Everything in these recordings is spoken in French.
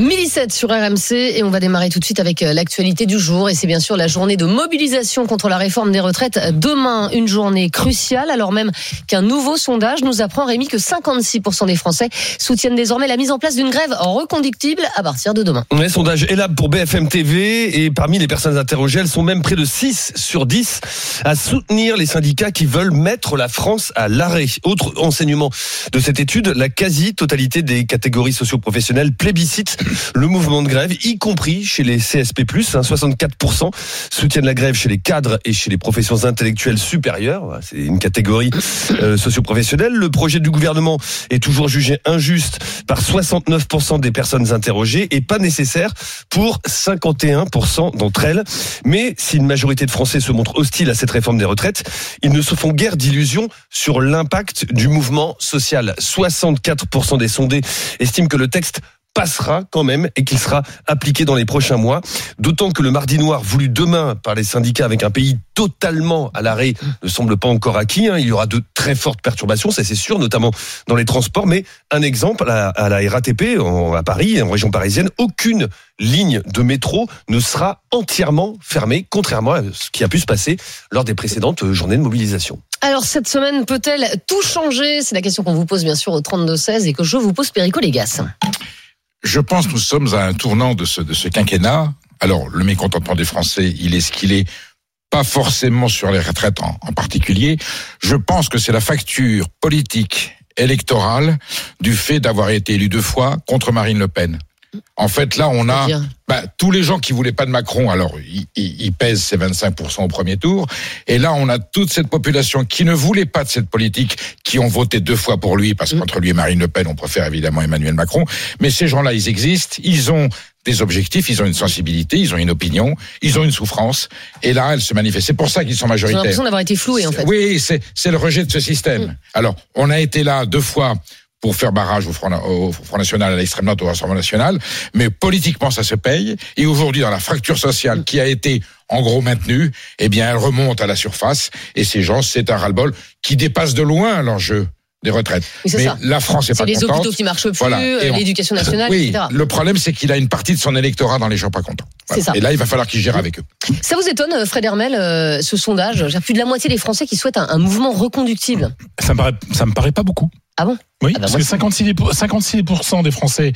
1007 sur RMC et on va démarrer tout de suite avec euh, l'actualité du jour et c'est bien sûr la journée de mobilisation contre la réforme des retraites. Demain, une journée cruciale alors même qu'un nouveau sondage nous apprend Rémi que 56% des Français soutiennent désormais la mise en place d'une grève reconductible à partir de demain. Un sondage ELAB pour BFM TV et parmi les personnes interrogées, elles sont même près de 6 sur 10 à soutenir les syndicats qui veulent mettre la France à l'arrêt. Autre enseignement de cette étude, la quasi-totalité des catégories socio-professionnelles plébiscitent le mouvement de grève, y compris chez les CSP+, 64% soutiennent la grève chez les cadres et chez les professions intellectuelles supérieures. C'est une catégorie euh, socio-professionnelle. Le projet du gouvernement est toujours jugé injuste par 69% des personnes interrogées et pas nécessaire pour 51% d'entre elles. Mais si une majorité de Français se montrent hostiles à cette réforme des retraites, ils ne se font guère d'illusions sur l'impact du mouvement social. 64% des sondés estiment que le texte passera quand même et qu'il sera appliqué dans les prochains mois. D'autant que le mardi noir voulu demain par les syndicats avec un pays totalement à l'arrêt ne semble pas encore acquis. Hein. Il y aura de très fortes perturbations, ça c'est sûr, notamment dans les transports. Mais un exemple, à la, RATP, à Paris, en région parisienne, aucune ligne de métro ne sera entièrement fermée, contrairement à ce qui a pu se passer lors des précédentes journées de mobilisation. Alors cette semaine peut-elle tout changer? C'est la question qu'on vous pose bien sûr au 32-16 et que je vous pose Perico Légas. Je pense que nous sommes à un tournant de ce, quinquennat. Alors, le mécontentement des Français, il est ce qu'il est, pas forcément sur les retraites en, en particulier. Je pense que c'est la facture politique électorale du fait d'avoir été élu deux fois contre Marine Le Pen. En fait, là, on a bah, tous les gens qui voulaient pas de Macron. Alors, ils, pèsent ces 25% au premier tour. Et là, on a toute cette population qui ne voulait pas de cette politique, qui ont voté deux fois pour lui, parce qu'entre lui et Marine Le Pen, on préfère évidemment Emmanuel Macron. Mais ces gens-là, ils existent. Ils ont des objectifs, ils ont une sensibilité, ils ont une opinion, ils ont une souffrance. Et là, elle se manifeste. C'est pour ça qu'ils sont majoritaires. J'ai l'impression d'avoir été floués, en fait. Oui, c'est le rejet de ce système. Mm. Alors, on a été là deux fois pour faire barrage au Front, au Front National, à l'extrême droite, au Rassemblement National. Mais politiquement, ça se paye. Et aujourd'hui, dans la fracture sociale qui a été en gros maintenue, eh bien, elle remonte à la surface. Et ces gens, c'est un ras-le-bol qui dépasse de loin l'enjeu des retraites. Mais, la France est, pas contente. C'est les hôpitaux qui marchent plus, euh, l'éducation nationale, oui, Le problème, c'est qu'il a une partie de son électorat dans les gens pas contents. Ça. Et là, il va falloir qu'il gère avec eux. Ça vous étonne, euh, Fred Hermel, euh, ce sondage? Plus de la moitié des Français qui souhaitent un, mouvement reconductible. Ça me paraît, ça me paraît pas beaucoup. Ah bon? Oui, ah bah parce que 56, 56% des Français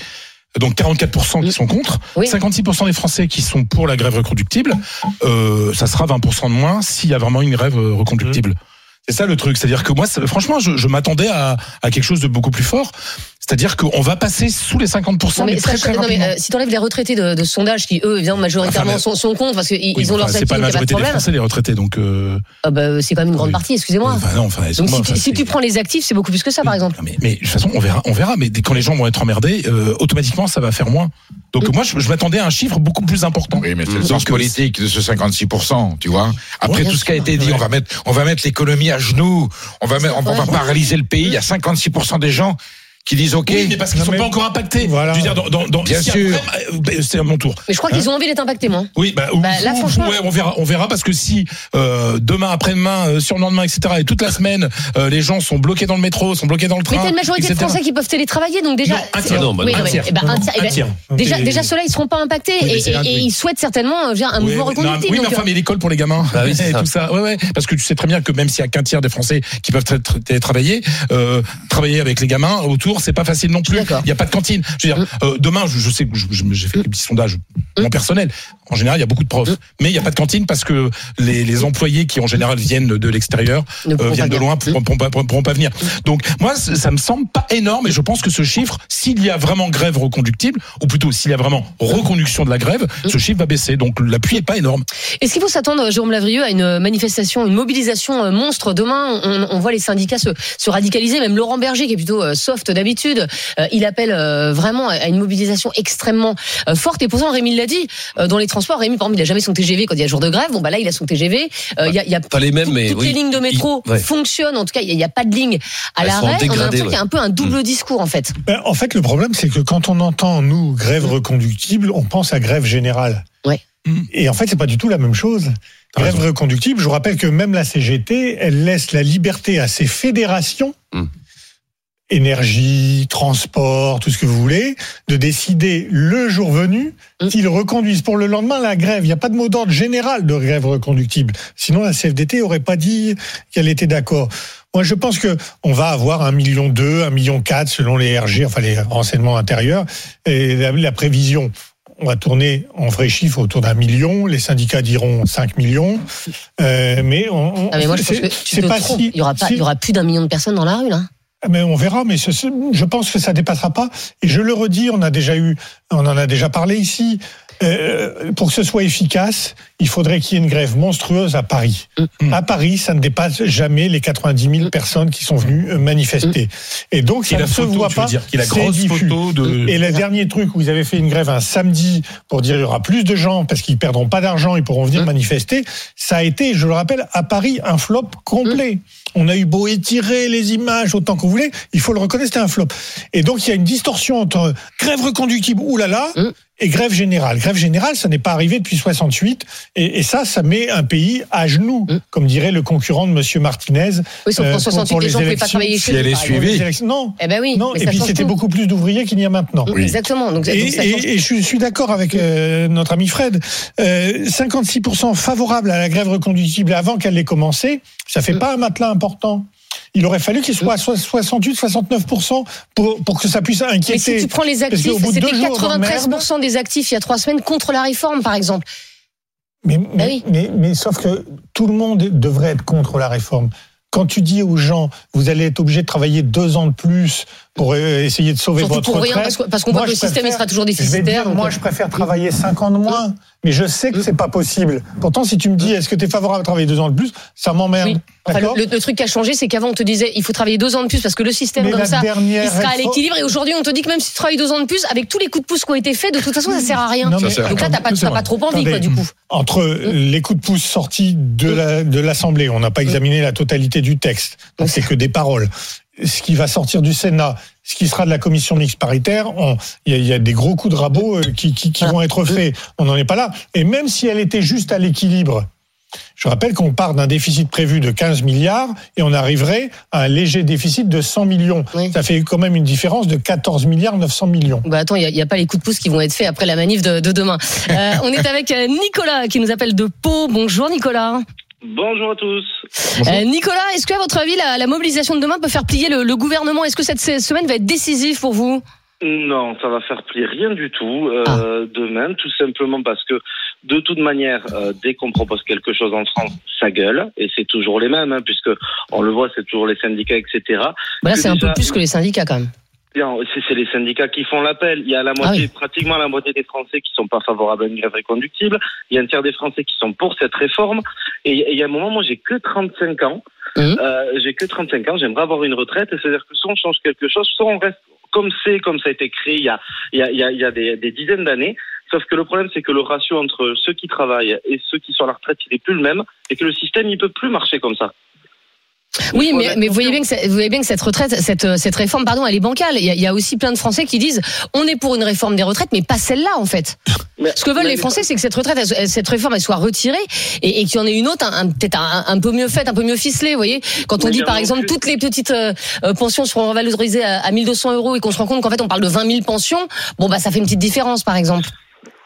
donc 44% qui sont contre, 56% des Français qui sont pour la grève reconductible, euh, ça sera 20% de moins s'il y a vraiment une grève reconductible. C'est ça le truc, c'est-à-dire que moi, franchement, je, je m'attendais à, à, quelque chose de beaucoup plus fort. C'est-à-dire qu'on va passer sous les 50%. mais, très, très non, mais euh, si tu enlèves les retraités de, de sondage qui, eux, évidemment, majoritairement sont, sont, contre parce qu'ils ils ont leurs actifs, C'est pas la majorité des Français, les retraités, donc. Euh... Ah bah, c'est quand même une grande partie, excusez-moi. Enfin, non, enfin, donc si, si tu prends les actifs, c'est beaucoup plus que ça, par exemple. Mais, mais, de toute façon, on verra, on verra. Mais quand les gens vont être emmerdés, euh, automatiquement, ça va faire moins. Donc mm. moi, je, je m'attendais à un chiffre beaucoup plus important. Oui, mais c'est le sens politique de ce 56%, tu vois. Après tout ce qui a été dit, on va mettre, on va mettre l'économie à genoux, on va, on va paralyser le pays. Il y a 56% des gens qui disent OK. Oui, mais parce qu'ils ne sont pas encore impactés. Voilà. Je veux dire, dans, dans, dans Bien sûr. Euh, ben, c'est à mon tour. Mais je crois qu'ils hein ont envie d'être impactés, moi. Oui, bah, bah là, franchement. Ouais, on verra, on verra parce que si euh, demain, après-demain, euh, sur le lendemain, etc., et toute la semaine, euh, les gens sont bloqués dans le métro, sont bloqués dans le train. Mais t'as une majorité de Français qui peuvent télétravailler, donc déjà. Non, un tiers. Non, bah, oui, un, tiers. Eh ben, un, tiers. Eh ben, déjà, déjà, ceux-là, ils seront pas impactés oui, et, et, et, ils souhaitent certainement un mouvement reconductible. Oui, mais enfin, mais l'école pour les gamins. Bah, et tout ça. Ouais, ouais. Parce que tu sais très bien que même s'il y a qu'un tiers des Français qui peuvent télétravailler, travailler avec les gamins autour, c'est pas facile non plus. Il n'y a pas de cantine. Je veux dire, mm. euh, demain, je, je, sais que j'ai fait des petits sondages mon mm. personnel. En général, il y a beaucoup de profs, mm. mais il n'y a pas de cantine parce que les, les, employés qui en général viennent de l'extérieur euh, viennent de loin, pourront, pourront, pourront, pas venir. Donc moi, ça me semble pas énorme, et je pense que ce chiffre, s'il y a vraiment grève reconductible, ou plutôt s'il y a vraiment reconduction de la grève, ce chiffre va baisser. Donc l'appui est pas énorme. Est-ce qu'il faut s'attendre, Jérôme Lavrieux, à une manifestation, une mobilisation euh, monstre demain? On, on, voit les syndicats se, se radicaliser, même Laurent Berger, qui est plutôt soft d'habitude, il appelle euh, vraiment à une mobilisation extrêmement euh, forte. Et pourtant, Rémi l'a dit, euh, dans les transports, Rémi, par exemple, il a jamais son TGV quand il y a jour de grève. Bon, bah là, il a son TGV. Il y a, y a pas les mêmes, mais toutes les lignes de métro fonctionnent. En tout cas, il n'y a, pas de ligne à l'arrêt. On a l'impression qu'il y a un peu un double mm. discours, en fait. Ben, en fait, le problème, c'est que quand on entend, nous, grève reconductible, on pense à grève générale. Ouais. Et en fait, c'est pas du tout la même chose. Grève reconductible. Je vous rappelle que même la CGT, elle laisse la liberté à ses fédérations. Énergie, transport, tout ce que vous voulez, de décider le jour venu hum. s'ils reconduisent pour le lendemain la grève. Il n'y a pas de mot d'ordre général de grève reconductible. Sinon, la CFDT aurait pas dit qu'elle était d'accord. Moi, je pense que on va avoir un million deux, un million quatre selon les RG, enfin les renseignements intérieurs et la, prévision. On va tourner en vrai chiffre autour d'un million. Les syndicats diront 5 millions. Euh, mais on, ah mais moi, je pense que tu pas si, il y aura y aura plus d'un million de personnes dans la rue là. Mais on verra, mais je pense que ça dépassera pas. Et je le redis, on a déjà eu, on en a déjà parlé ici. Euh, pour que ce soit efficace, il faudrait qu'il y ait une grève monstrueuse à Paris. Mm. À Paris, ça ne dépasse jamais les 90 000 mm. personnes qui sont venues euh, manifester. Mm. Et donc, ça ne se voit pas. Dire, la grosse photo de... Et le dernier truc où ils avaient fait une grève un samedi pour dire il y aura plus de gens parce qu'ils perdront pas d'argent, ils pourront venir manifester, ça a été, je le rappelle, à Paris, un flop complet. On a eu beau étirer les images autant vous voulez, il faut le reconnaître, c'était un flop. Et donc, il y a une distorsion entre grève reconductible, oulala, et grève générale. Grève générale, ça n'est pas arrivé depuis 68, et, et, ça, ça met un pays à genoux, mm. comme dirait le concurrent de Monsieur Martinez. Oui, sauf qu'en 68, les, gens ne pas travailler chez si elle est suivie. Non, eh ben oui, non. et puis c'était beaucoup plus d'ouvriers qu'il y a maintenant. Oui. Exactement. Donc, et, et, je suis d'accord avec euh, notre ami Fred. Euh, 56% favorables à la grève reconductible avant qu'elle ait commencé, ça fait mm. pas un matelas important il aurait fallu qu'il soit à 68-69% pour, pour que ça puisse inquiéter. Mais si tu prends les actifs, c'était 93% des actifs il y a trois semaines contre la réforme, par exemple. Mais, mais, ah mais, mais, sauf que tout le monde devrait être contre la réforme. Quand tu dis aux gens, vous allez être obligé de travailler deux ans de plus pour euh, essayer de sauver votre pour retraite. parce qu'on voit que le système sera toujours déficitaire. moi, euh, je préfère travailler cinq ans de moins, mais je sais que c'est pas possible. Pourtant, si tu me dis, est-ce que tu es favorable à travailler deux ans de plus, ça m'emmerde. le, truc qui a changé, c'est qu'avant, on te disait, il faut travailler deux ans de plus parce que le système comme ça, il sera à l'équilibre. Et aujourd'hui, on te dit que même si tu travailles deux ans de plus, avec tous les coups de pouce qui ont été faits, de toute façon, ça sert à rien. Donc là, t'as pas, pas trop envie, quoi, du coup. Entre les coups de pouce sortis de l'Assemblée, on n'a pas examiné la totalité du texte, donc c'est que des paroles ce qui va sortir du Sénat, ce qui sera de la commission mixte paritaire, il y, a des gros coups de rabot euh, qui, vont être faits. On n'en est pas là. Et même si elle était juste à l'équilibre, je rappelle qu'on part d'un déficit prévu de 15 milliards et on arriverait à un léger déficit de 100 millions. Ça fait quand même une différence de 14 milliards 900 millions. Bah attends, il n'y a, pas les coups de pouce qui vont être faits après la manif de, demain. Euh, on est avec euh, Nicolas qui nous appelle de Pau. Bonjour Nicolas. Bonjour à tous. Euh, Nicolas, est-ce que à votre avis la, mobilisation de demain peut faire plier le, gouvernement? Est-ce que cette semaine va être décisive pour vous? Non, ça va faire plier rien du tout euh, ah. demain, tout simplement parce que de toute manière, euh, dès qu'on propose quelque chose en France, ça gueule, et c'est toujours les mêmes, hein, puisque on le voit, c'est toujours les syndicats, etc. Bah là, c'est un peu plus que les syndicats quand même. C'est les syndicats qui font l'appel. Il y a la moitié, ah pratiquement la moitié des Français qui sont pas favorables à une grève reconductible. Il y a un tiers des Français qui sont pour cette réforme. Et il y a un moment, moi, j'ai que 35 ans. Mmh. Euh, j'ai que 35 ans. J'aimerais avoir une retraite. C'est-à-dire que soit on change quelque chose, soit on reste comme c'est, comme ça a été créé il y a, il y a, il y a des, des dizaines d'années. Sauf que le problème, c'est que le ratio entre ceux qui travaillent et ceux qui sont à la retraite, il est plus le même, et que le système, il peut plus marcher comme ça. Oui, mais, mais vous voyez bien que vous voyez bien que cette retraite, cette cette réforme, pardon, elle est bancale. Il y, a, il y a aussi plein de Français qui disent, on est pour une réforme des retraites, mais pas celle-là en fait. Ce que veulent les Français, c'est que cette retraite, cette réforme, elle soit retirée et, et qu'il y en ait une autre, un, peut-être un, peu mieux faite, un peu mieux ficelée. Vous voyez, quand on dit par exemple toutes les petites euh, euh, pensions seront revalorisées à, à 1200 euros et qu'on se rend compte qu'en fait on parle de 20 000 pensions, bon bah ça fait une petite différence par exemple.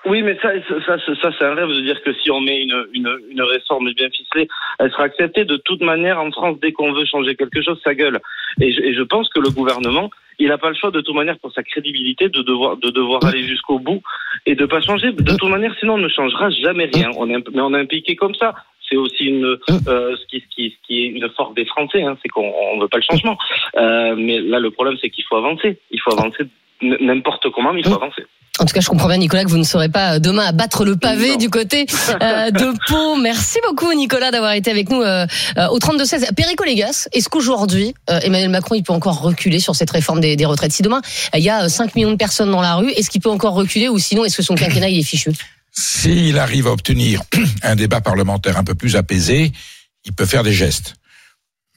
Oui, mais ça, ça, ça, c'est un rêve de dire que si on met une, une, une réforme bien ficelée, elle sera acceptée. De toute manière, en France, dès qu'on veut changer quelque chose, ça gueule. Et je, et je pense que le gouvernement, il n'a pas le choix de toute manière pour sa crédibilité de devoir de devoir aller jusqu'au bout et de pas changer. De toute manière, sinon on ne changera jamais rien. On est, mais on est impliqué comme ça. C'est aussi une euh, ce, qui, ce, qui, ce qui est une force des Français, hein, c'est qu'on ne veut pas le changement. Euh, mais là, le problème, c'est qu'il faut avancer. Il faut avancer n'importe comment, mais il faut avancer. En tout cas, je comprends bien, Nicolas, que vous ne serez pas euh, demain à battre le pavé du côté euh, de Pau. Merci beaucoup, Nicolas, d'avoir été avec nous euh, au 32-16. Perico Légas, est-ce qu'aujourd'hui, Emmanuel Macron, il peut encore reculer sur cette réforme des, des retraites Si demain, il y a 5 millions de personnes dans la rue, est-ce qu'il peut encore reculer ou sinon, est-ce que son quinquennat, il est fichu? S'il arrive à obtenir un débat parlementaire un peu plus apaisé, il peut faire des gestes.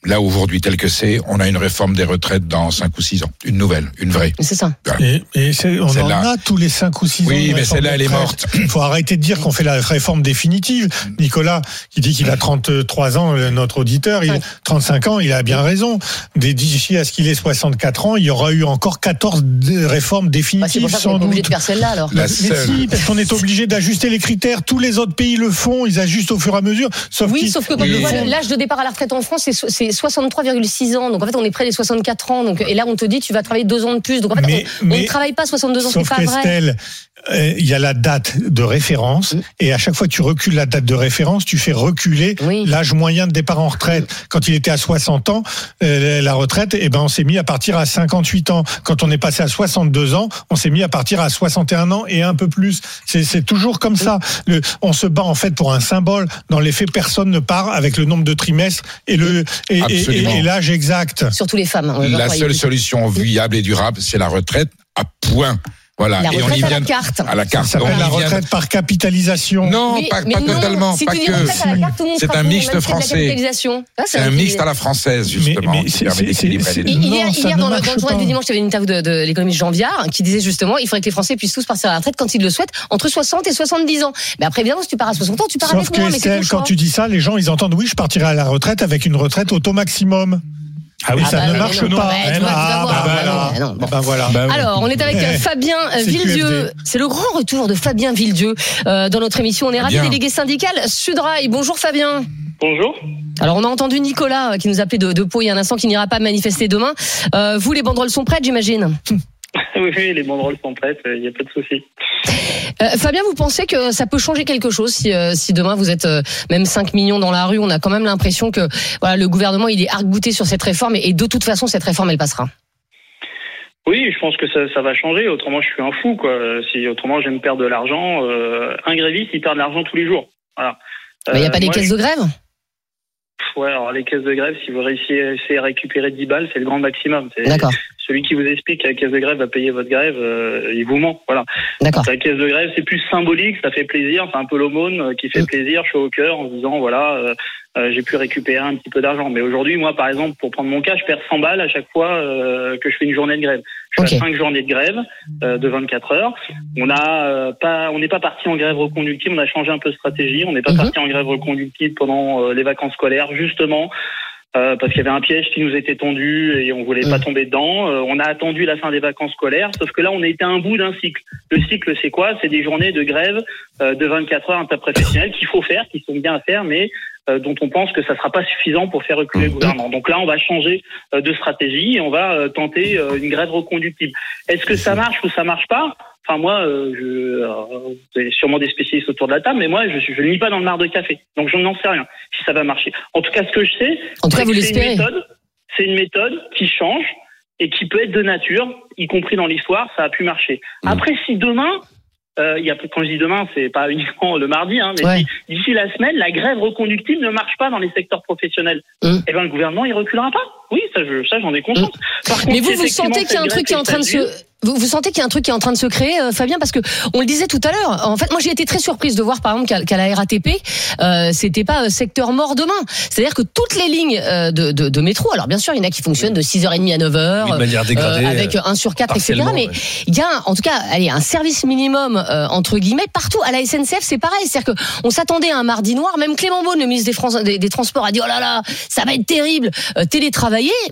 Là aujourd'hui tel que c'est, on a une réforme des retraites dans 5 ou 6 ans. Une nouvelle, une vraie. C'est ça. Et, et on en a tous les 5 ou 6 ans. Oui, mais celle-là, elle est morte. Il faut arrêter de dire qu'on fait la réforme définitive. Nicolas, qui dit qu'il a 33 ans, notre auditeur, il a 35 ans, il a bien raison. D'ici à ce qu'il ait 64 ans, il y aura eu encore 14 réformes définitives. Bah, sans doute. obligé de faire celle-là alors. mais si, parce qu'on est obligé d'ajuster les critères. Tous les autres pays le font, ils ajustent au fur et à mesure. Sauf oui, sauf que quand on voit l'âge de départ à la retraite en France, c'est 63,6 ans. Donc en fait, on est près des 64 ans. Donc, et là, on te dit, tu vas travailler deux ans de plus. Donc en fait, on, ne travaille pas 62 ans, c'est pas vrai. Euh, il y a la date de référence mm. et à chaque fois que tu recules la date de référence, tu fais reculer l'âge moyen de départ en retraite. Mm. Quand il était à 60 ans, euh, la retraite, eh ben on s'est mis à partir à 58 ans. Quand on est passé à 62 ans, on s'est mis à partir à 61 ans et un peu plus. C'est toujours comme ça. Le, on se bat en fait pour un symbole. Dans les faits, personne ne part avec le nombre de trimestres et le et, et l'âge exact. Surtout les femmes. Hein, la seule solution viable et durable, c'est la retraite à point. Voilà. La et on y vient à la carte. À la carte. Ça s'appelle la retraite par capitalisation. Non, pas, pas totalement. pas que. C'est un mixte français. C'est un mixte à la française, justement. Mais, hier, hier dans, le, journal du dimanche, il y avait une interview de, de l'économiste Jean Viard qui disait justement il faudrait que les Français puissent tous partir à la retraite quand ils le souhaitent entre 60 et 70 ans. Mais après, évidemment, si tu pars à 60 ans, tu pars avec moi. Mais quand tu dis ça, les gens, ils entendent oui, je partirai à la retraite avec une retraite auto maximum. Ah oui, ça ne marche pas. voilà. Alors, on est avec eh, Fabien Villedieu. C'est le grand retour de Fabien Villedieu euh, dans notre émission. On est ravi, délégué syndical Sudrail. Bonjour Fabien. Bonjour. Alors, on a entendu Nicolas euh, qui nous appelait de, de Pau il y a un instant qui n'ira pas manifester demain. Euh, vous, les banderoles sont prêtes, j'imagine oui, oui, les banderoles sont prêtes, il n'y a pas de souci. Euh, Fabien, vous pensez que ça peut changer quelque chose si, euh, si demain vous êtes euh, même 5 millions dans la rue On a quand même l'impression que voilà, le gouvernement il est arc-bouté sur cette réforme et, de toute façon cette réforme elle passera. Oui, je pense que ça, ça, va changer. Autrement, je suis un fou. Quoi. Si autrement, je vais me perdre de l'argent. un gréviste, il perd de l'argent tous les jours. Voilà. Il n'y a pas des caisses de grève? Ouais, alors les caisses de grève, si vous réussissez à récupérer 10 balles, c'est le grand maximum. D'accord celui qui vous explique que la caisse de grève va payer votre grève, euh, il vous ment. Voilà. D'accord. La caisse de grève, c'est plus symbolique, ça fait plaisir, c'est un peu l'aumône euh, qui fait mm. plaisir, chaud au cœur, en se disant voilà, euh, j'ai pu récupérer un petit peu d'argent. Mais aujourd'hui, moi, par exemple, pour prendre mon cas, je perds 100 balles à chaque fois que je fais une journée de grève. Je fais 5 journées de grève de 24 heures. On a pas, on n'est pas parti en grève reconductible. On a changé un peu de stratégie. On n'est pas mm-hmm. parti en grève reconductible pendant les vacances scolaires, justement euh, parce qu'il y avait un piège qui nous était tendu et on voulait pas tomber dedans. Euh, on a attendu la fin des vacances scolaires, sauf que là, on été à un bout d'un cycle. Le cycle, c'est quoi? C'est des journées de grève euh, de 24 heures interprofessionnelles qu'il faut faire, qui sont bien à faire, mais dont on pense que ça sera pas suffisant pour faire reculer le gouvernement. Donc là, on va changer de stratégie et on va tenter une grève reconductible. Est-ce que ça marche ou ça marche pas? Enfin, moi, euh, je, vous avez sûrement des spécialistes autour de la table, mais moi, je ne lis pas dans le mar de café. Donc, je n'en sais rien si ça va marcher. En tout cas, ce que je sais, c'est que c'est une méthode, c'est une méthode qui change et qui peut être de nature, y compris dans l'histoire, ça a pu marcher. Mmh. Après, si demain, euh, y a, quand je dis demain, c'est pas uniquement le mardi, hein, mais d'ici la semaine, la grève reconductible ne marche pas dans les secteurs professionnels, mmh. eh ben le gouvernement il reculera pas. Oui, ça, ça j'en ai conscience. Mmh. mais vous, vous sentez qu'il y a un truc qui est en train de se vous, vous, sentez qu'il y a un truc qui est en train de se créer, euh, Fabien, parce que on le disait tout à l'heure. En fait, moi, j'ai été très surprise de voir, par exemple, qu'à la RATP, euh, c'était pas euh, secteur mort demain. C'est-à-dire que toutes les lignes euh, de, de, de, métro, alors bien sûr, il y en a qui fonctionnent de 6h30 à 9h, avec un sur 4, etc. Mais il y a, en tout cas, allez, un service minimum entre guillemets partout. À la SNCF, c'est pareil. C'est-à-dire que on s'attendait à un mardi noir. Même Clément Beaune, le ministre des, France, des, des, Transports, a dit oh là là, ça va être terrible,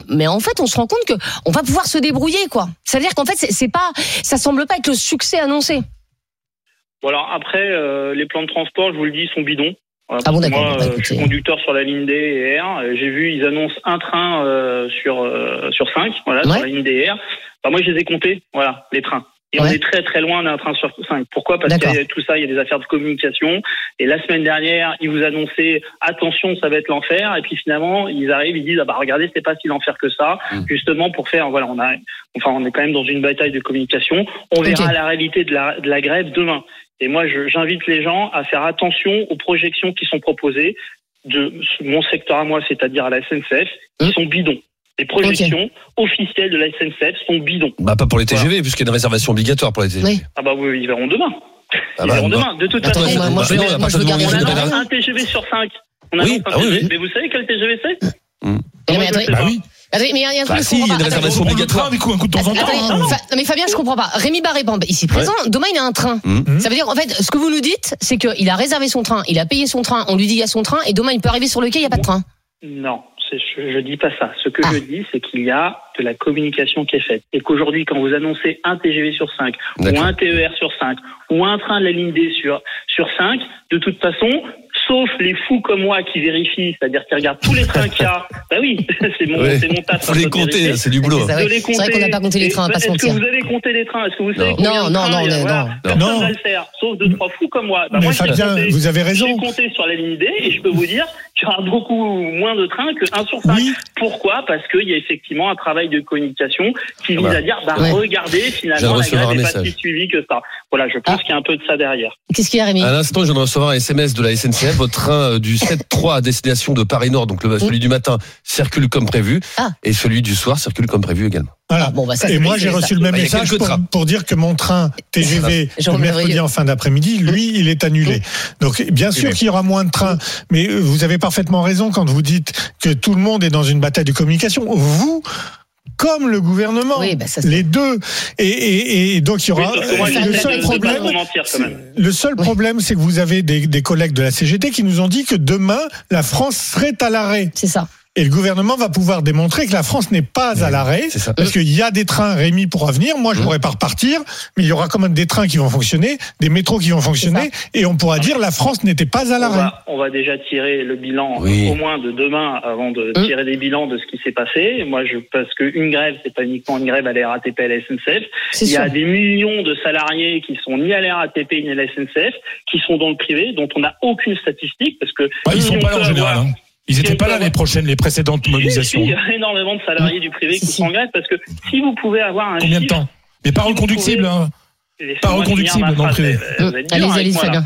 Mais en fait, on se rend compte que on va pouvoir se débrouiller, quoi. C'est-à-dire qu'en fait, c'est pas ça semble pas être le succès annoncé. Bon alors après, euh, les plans de transport, je vous le dis, sont bidons. ah bon, moi, bah, je suis conducteur sur la ligne D et R. J'ai vu, ils annoncent un train euh, sur euh, sur cinq, voilà, sur la ligne D et R. Bah, moi, je les ai comptés, voilà, les trains. Et on est très très loin d'un train sur cinq. Pourquoi? Parce que tout ça, il y a des affaires de communication. Et la semaine dernière, ils vous annonçaient attention, ça va être l'enfer. Et puis finalement, ils arrivent, ils disent ah bah regardez, c'est pas si l'enfer que ça. Mmh. Justement pour faire voilà, on a, enfin on est quand même dans une bataille de communication. On verra la réalité de la, de la grève demain. Et moi, j'invite les gens à faire attention aux projections qui sont proposées de mon secteur à moi, c'est-à-dire à la SNCF, qui mmh. sont bidons. Les projections officielles de la SNCF sont bidons. Bah pas pour les TGV, puisqu'il y a une réservation obligatoire pour les TGV. Ah bah oui, ils verront demain. Ah ils bah, verront demain. De toute façon, moi, je, on a un TGV sur 5. On a oui, ah oui, Mais vous savez quel TGV c'est? Mmh. mais bah oui. mais il y a un truc bah si, il y a une réservation obligatoire. Du coup, un coup de temps en temps. Attendez, hein. Fa- mais Fabien, je comprends pas. Rémi Barré, ici présent, demain il a un train. Mmh. Ça veut dire, en fait, ce que vous nous dites, c'est qu'il a réservé son train, il a payé son train, on lui dit il y a son train, et demain il peut arriver sur le quai, il n'y a pas de train. Non, je, je dis pas ça. Ce que Ah. je dis, c'est qu'il y a de la communication qui est faite. Et qu'aujourd'hui, quand vous annoncez un TGV sur 5, ou un TER sur 5, ou un train de la ligne D sur, sur 5, de toute façon, sauf les fous comme moi qui vérifient, c'est-à-dire qui regardent tous les trains qu'il y a, bah oui, c'est mon, Ouais. c'est mon taf. Faut les de compter, c'est du boulot. C'est vrai qu'on n'a pas compté les trains, pas Est-ce que vous avez compté les trains Est-ce que vous savez Non. combien Non, de non, trains non, il y a non, Voilà. non. Personne Non. va le faire, sauf deux, trois fous comme moi. Bah, Mais moi, j'ai Fabien, compté- vous avez raison. J'ai compté sur la ligne D et je peux vous dire qu'il y aura beaucoup moins de trains que 1 sur 5. Oui. Pourquoi? Parce qu'il y a effectivement un travail de communication qui vise bah. à dire, bah, Ouais. regardez, finalement, la grève n'est pas si suivie que ça. Voilà, je pense Ah. qu'il y a un peu de ça derrière. Qu'est-ce qu'il y a, Rémi? À l'instant, je viens de recevoir un SMS de la SNCF. Votre train euh, du 7-3 à destination de Paris-Nord, donc le, celui du matin, circule comme prévu. Ah. Et celui du soir circule comme prévu également. Voilà. Bon, bah, ça, Et moi, j'ai reçu ça. le même Bah, message pour, pour dire que mon train TGV de mercredi en fin d'après-midi, lui, il est annulé. Donc, bien sûr qu'il y aura moins de trains, mais euh, vous avez parfaitement raison quand vous dites que tout le monde est dans une bataille de communication. Vous, comme le gouvernement, Oui, bah, ça, c'est- les deux. Et, et, et donc, il y aura. le seul problème, le seul problème, c'est que vous avez des, des collègues de la CGT qui nous ont dit que demain, la France serait à l'arrêt. C'est ça. Et le gouvernement va pouvoir démontrer que la France n'est pas à l'arrêt. Parce qu'il y a des trains, Rémi pourra venir. Moi, je Mmh. pourrais pas repartir. Mais il y aura quand même des trains qui vont fonctionner, des métros qui vont fonctionner. Et on pourra dire la France n'était pas à l'arrêt. on va déjà tirer le bilan Oui. au moins de demain avant de Hum. tirer des bilans de ce qui s'est passé. Moi, je parce qu'une grève, c'est pas uniquement une grève à la RATP à la SNCF. Il y sûr. a des millions de salariés qui sont ni à la RATP ni à la SNCF, qui sont dans le privé, dont on n'a aucune statistique parce que Bah, ils sont on pas là en général. hein. Ils étaient si on pas là les prochaines, les précédentes mobilisations. Il y a énormément de salariés du privé qui sont en grève parce que si vous pouvez avoir un Combien de chiffre, temps Mais pas pouvez- hein. Pas reconductible dans le privé. allez Allez.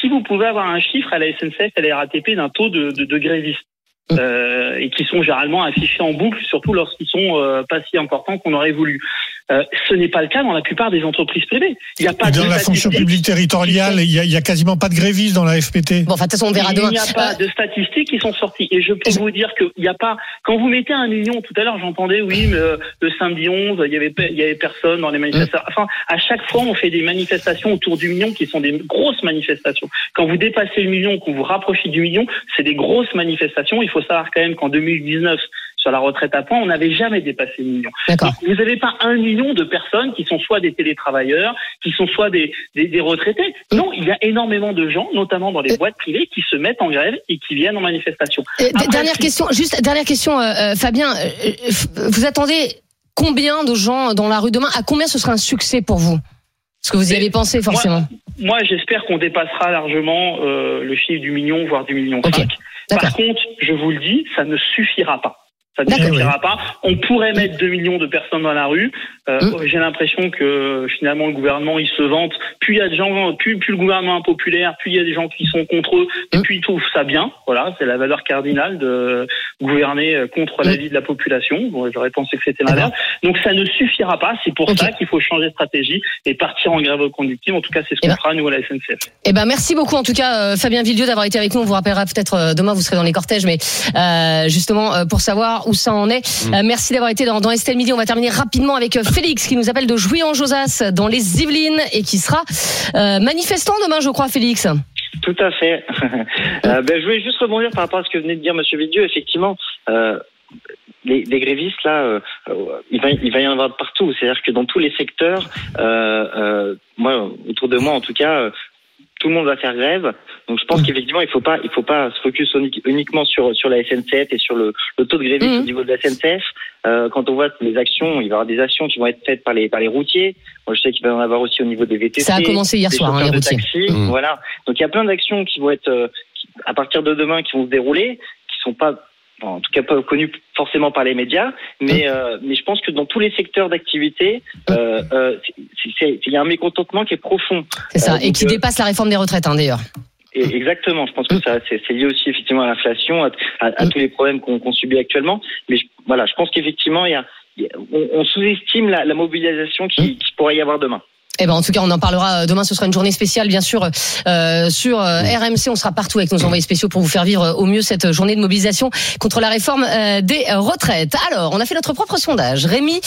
Si vous pouvez avoir un chiffre à la SNCF et à la RATP d'un taux de, de, de grévistes, Mm. euh, et qui sont généralement affichés en boucle, surtout lorsqu'ils sont euh, pas si importants qu'on aurait voulu. Euh, ce n'est pas le cas dans la plupart des entreprises privées. Il n'y a pas Dans de la fonction publique territoriale, il y, a, il y a quasiment pas de grévistes dans la FPT. Bon, enfin, de toute façon, on verra Il demain. n'y a pas de statistiques qui sont sorties. Et je peux vous dire qu'il n'y a pas. Quand vous mettez un million, tout à l'heure, j'entendais, oui, mais euh, le samedi 11, il y avait, il y avait personne dans les manifestations. Enfin, à chaque fois, on fait des manifestations autour du million qui sont des grosses manifestations. Quand vous dépassez le million, qu'on vous rapprochez du million, c'est des grosses manifestations. Il faut savoir quand même qu'en 2019, sur la retraite à points, on n'avait jamais dépassé le million. Donc, vous n'avez pas un million de personnes qui sont soit des télétravailleurs, qui sont soit des, des, des retraités. Non, il y a énormément de gens, notamment dans les Euh. boîtes privées, qui se mettent en grève et qui viennent en manifestation. Euh, Après, dernière question, juste dernière question, euh, euh, Fabien. euh, vous attendez combien de gens dans la rue demain? À combien ce sera un succès pour vous? Parce que vous y avez pensé forcément. Moi, j'espère qu'on dépassera largement le chiffre du million, voire du million Ok. cinq. D'accord. Par contre, je vous le dis, ça ne suffira pas. Ça ne suffira pas. On pourrait mettre 2 millions de personnes dans la rue. Euh, Hum. J'ai l'impression que finalement le gouvernement il se vante. Plus il y a de gens, plus, plus le gouvernement est populaire, plus il y a des gens qui sont contre eux, et Hum. puis ils trouvent ça bien. Voilà, c'est la valeur cardinale de gouverner euh, contre la Hum. vie de la population. Bon, J'aurais pensé que c'était l'inverse. Donc ça ne suffira pas. C'est pour ça qu'il faut changer de stratégie et partir en grève conductive. En tout cas, c'est ce Eh qu'on ben- fera nous à la SNCF. Eh ben merci beaucoup en tout cas euh, Fabien Villedieu d'avoir été avec nous. On vous rappellera peut-être euh, demain vous serez dans les cortèges, mais euh, justement euh, pour savoir où ça en est. Euh, merci d'avoir été dans, dans Estelle Midi. On va terminer rapidement avec euh, Félix qui nous appelle de Jouy en Josas dans les Yvelines et qui sera euh, manifestant demain, je crois, Félix. Tout à fait. Euh, ben, je voulais juste rebondir par rapport à ce que venait de dire Monsieur Vidieu. Effectivement, euh, les, les grévistes là, euh, il, va, il va y en avoir partout. C'est-à-dire que dans tous les secteurs, euh, euh, moi autour de moi en tout cas, euh, tout le monde va faire grève. Donc je pense qu'effectivement il faut pas, il faut pas se focus uni- uniquement sur sur la SNCF et sur le, le taux de grévistes Mhm. au niveau de la SNCF. Euh, quand on voit les actions, il va y avoir des actions qui vont être faites par les par les routiers. Moi je sais qu'il va y en avoir aussi au niveau des VTC. Ça a commencé hier soir, hein, les routiers. taxi, Mhm. Voilà. Donc il y a plein d'actions qui vont être euh, qui- à partir de demain qui vont se dérouler, qui sont pas en tout cas pas connues forcément par les médias, mais euh, mais je pense que dans tous les secteurs d'activité, euh, euh, c'est- c'est- il y a un mécontentement qui est profond. C'est ça, Euh, et qui euh, dépasse la réforme des retraites hein, d'ailleurs. Exactement, je pense que ça c'est c'est lié aussi effectivement à l'inflation, à, à- à tous les problèmes qu'on subit actuellement. Mais je- voilà, je pense qu'effectivement il y a, il y a- on, on sous-estime la, la mobilisation qui, qui pourrait y avoir demain. Eh ben en tout cas, on en parlera euh, demain. Ce sera une journée spéciale, bien sûr, euh, sur euh, RMC. On sera partout avec nos envoyés spéciaux pour vous faire vivre au mieux cette journée de mobilisation contre la réforme des retraites. Alors, on a fait notre propre sondage. Rémi,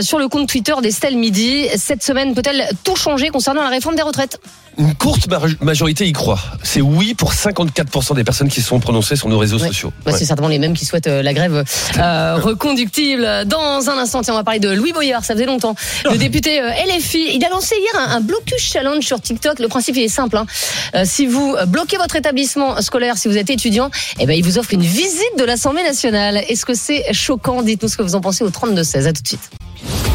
sur le compte Twitter d'Estelle Midi, cette semaine peut-elle tout changer concernant la réforme des retraites? Une courte majorité y croit. C'est oui pour 54% des personnes qui sont prononcées sur nos réseaux sociaux. Bah, c'est certainement les mêmes qui souhaitent la grève reconductible. Dans un instant, on va parler de Louis Boyard. Ça faisait longtemps. Le député LFI, il a lancé hier un, blocus challenge sur TikTok. Le principe il est simple. Hein. Euh, si vous bloquez votre établissement scolaire, si vous êtes étudiant, eh ben il vous offre une visite de l'Assemblée nationale. Est-ce que c'est choquant? Dites-nous ce que vous en pensez au 32 16. À tout de suite.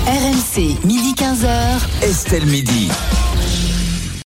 RMC midi 15h. Estelle midi.